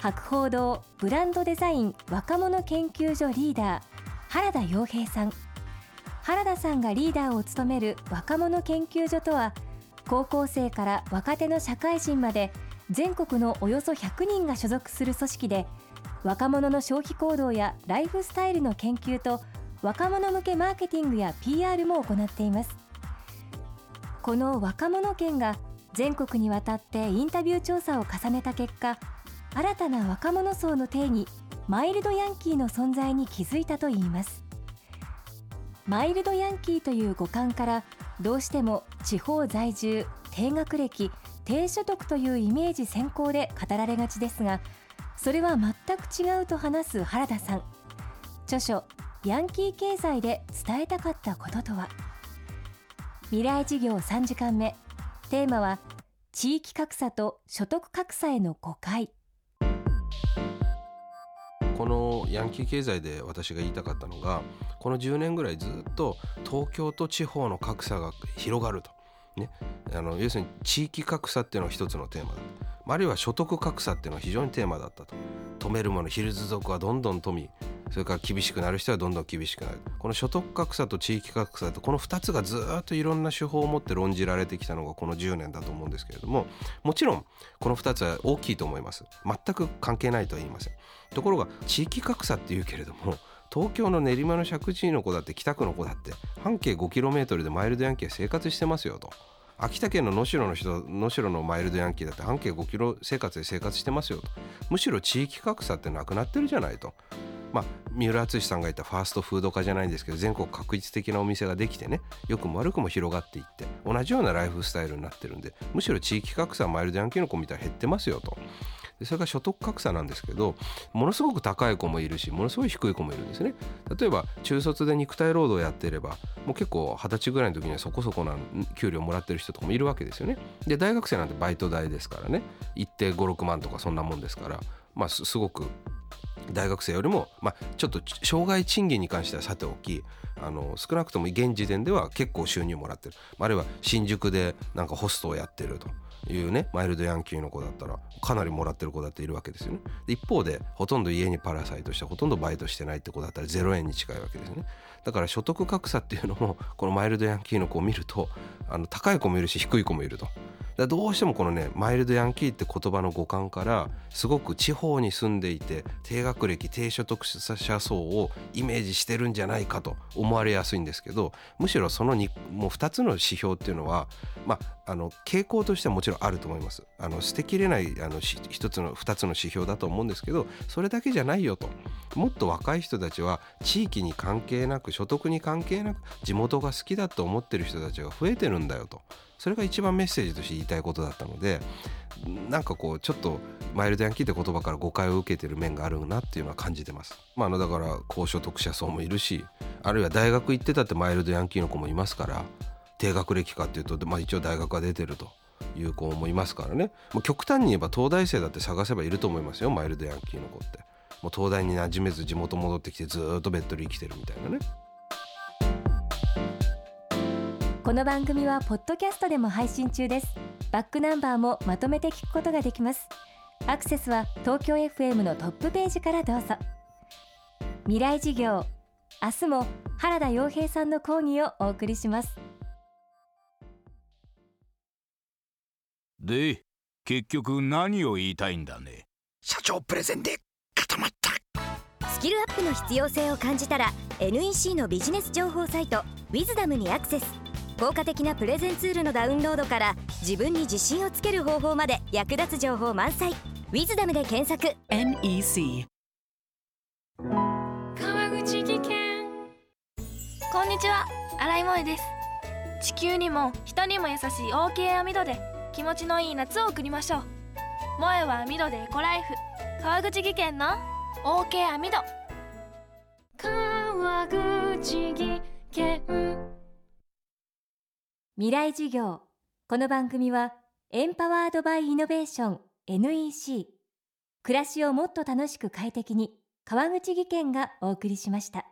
博報堂ブランドデザイン若者研究所リーダー原田洋平さん。原田さんがリーダーを務める若者研究所とは高校生から若手の社会人まで全国のおよそ100人が所属する組織で若者の消費行動やライフスタイルの研究と若者向けマーケティングや PR も行っています。この若者研が全国にわたってインタビュー調査を重ねた結果新たな若者層の定義マイルドヤンキーの存在に気づいたといいます。マイルドヤンキーという五感からどうしても地方在住低学歴低所得というイメージ先行で語られがちですがそれは全く違うと話す原田さん。著書ヤンキー経済で伝えたかったこととは。未来事業3時間目。テーマは地域格差と所得格差への誤解。このヤンキー経済で私が言いたかったのがこの10年ぐらいずっと東京と地方の格差が広がると、ね、あの要するに地域格差っていうのが一つのテーマだ。あるいは所得格差っていうのが非常にテーマだったと。止めるものヒルズ族はどんどん富それから厳しくなる人はどんどん厳しくなる。この所得格差と地域格差とこの2つがずっといろんな手法を持って論じられてきたのがこの10年だと思うんですけれどももちろんこの2つは大きいと思います。全く関係ないとは言いません。ところが地域格差っていうけれども東京の練馬の石神井の子だって北区の子だって半径 5km でマイルドヤンキーは生活してますよと。秋田県の能代の人能代のマイルドヤンキーだって半径5キロ生活で生活してますよとむしろ地域格差ってなくなってるじゃないと。まあ、三浦淳さんが言ったファーストフード化じゃないんですけど全国確実的なお店ができてね良くも悪くも広がっていって同じようなライフスタイルになってるんでむしろ地域格差マイルドヤンキーの子みたいに減ってますよと。でそれから所得格差なんですけどものすごく高い子もいるしものすごい低い子もいるんですね。例えば中卒で肉体労働やっていればもう結構二十歳ぐらいの時にはそこそこな給料もらってる人とかもいるわけですよね。で大学生なんてバイト代ですからね。一定56万とかそんなもんですからまあすごく大学生よりも、まあ、ちょっと障害賃金に関してはさておきあの少なくとも現時点では結構収入もらってる。あるいは新宿でなんかホストをやってると。いうねマイルドヤンキーの子だったらかなりもらってる子だっているわけですよね。一方でほとんど家にパラサイトしてほとんどバイトしてないって子だったら0円に近いわけですね。だから所得格差っていうのもこのマイルドヤンキーの子を見るとあの高い子もいるし低い子もいると。だどうしてもこのねマイルドヤンキーって言葉の語感からすごく地方に住んでいて低学歴低所得者層をイメージしてるんじゃないかと思われやすいんですけどむしろそのにもう2つの指標っていうのは、まあ、あの傾向としてはもちろんあると思います。あの捨てきれないあの1つの2つの指標だと思うんですけどそれだけじゃないよと。もっと若い人たちは地域に関係なく所得に関係なく地元が好きだと思ってる人たちが増えてるんだよとそれが一番メッセージとして言いたいことだったのでなんかこうちょっとマイルドヤンキーって言葉から誤解を受けてる面があるなっていうのは感じてます。まあ、あのだから高所得者層もいるしあるいは大学行ってたってマイルドヤンキーの子もいますから低学歴かっていうと、まあ、一応大学が出てると。いう子もいますからね極端に言えば東大生だって探せばいると思いますよマイルドヤンキーの子ってもう東大に馴染めず地元戻ってきてずっとベッドで生きてるみたいなね。この番組はポッドキャストでも配信中です。バックナンバーもまとめて聞くことができます。アクセスは東京 FM のトップページからどうぞ。未来事業明日も原田洋平さんの講義をお送りします。で結局何を言いたいんだね？社長プレゼンでキルアップの必要性を感じたら NEC のビジネス情報サイト「ウィズダムにアクセス。効果的なプレゼンツールのダウンロードから自分に自信をつける方法まで役立つ情報満載「ウィズダムで検索。NEC 川口技研。こんにちは。新井萌です。地球にも人にも優しい OK 網戸で気持ちのいい夏を送りましょう。萌は網戸でエコライフ。川口技研の OK 網戸川口技研。未来授業。この番組はエンパワードバイイノベーション NEC 暮らしをもっと楽しく快適に川口技研がお送りしました。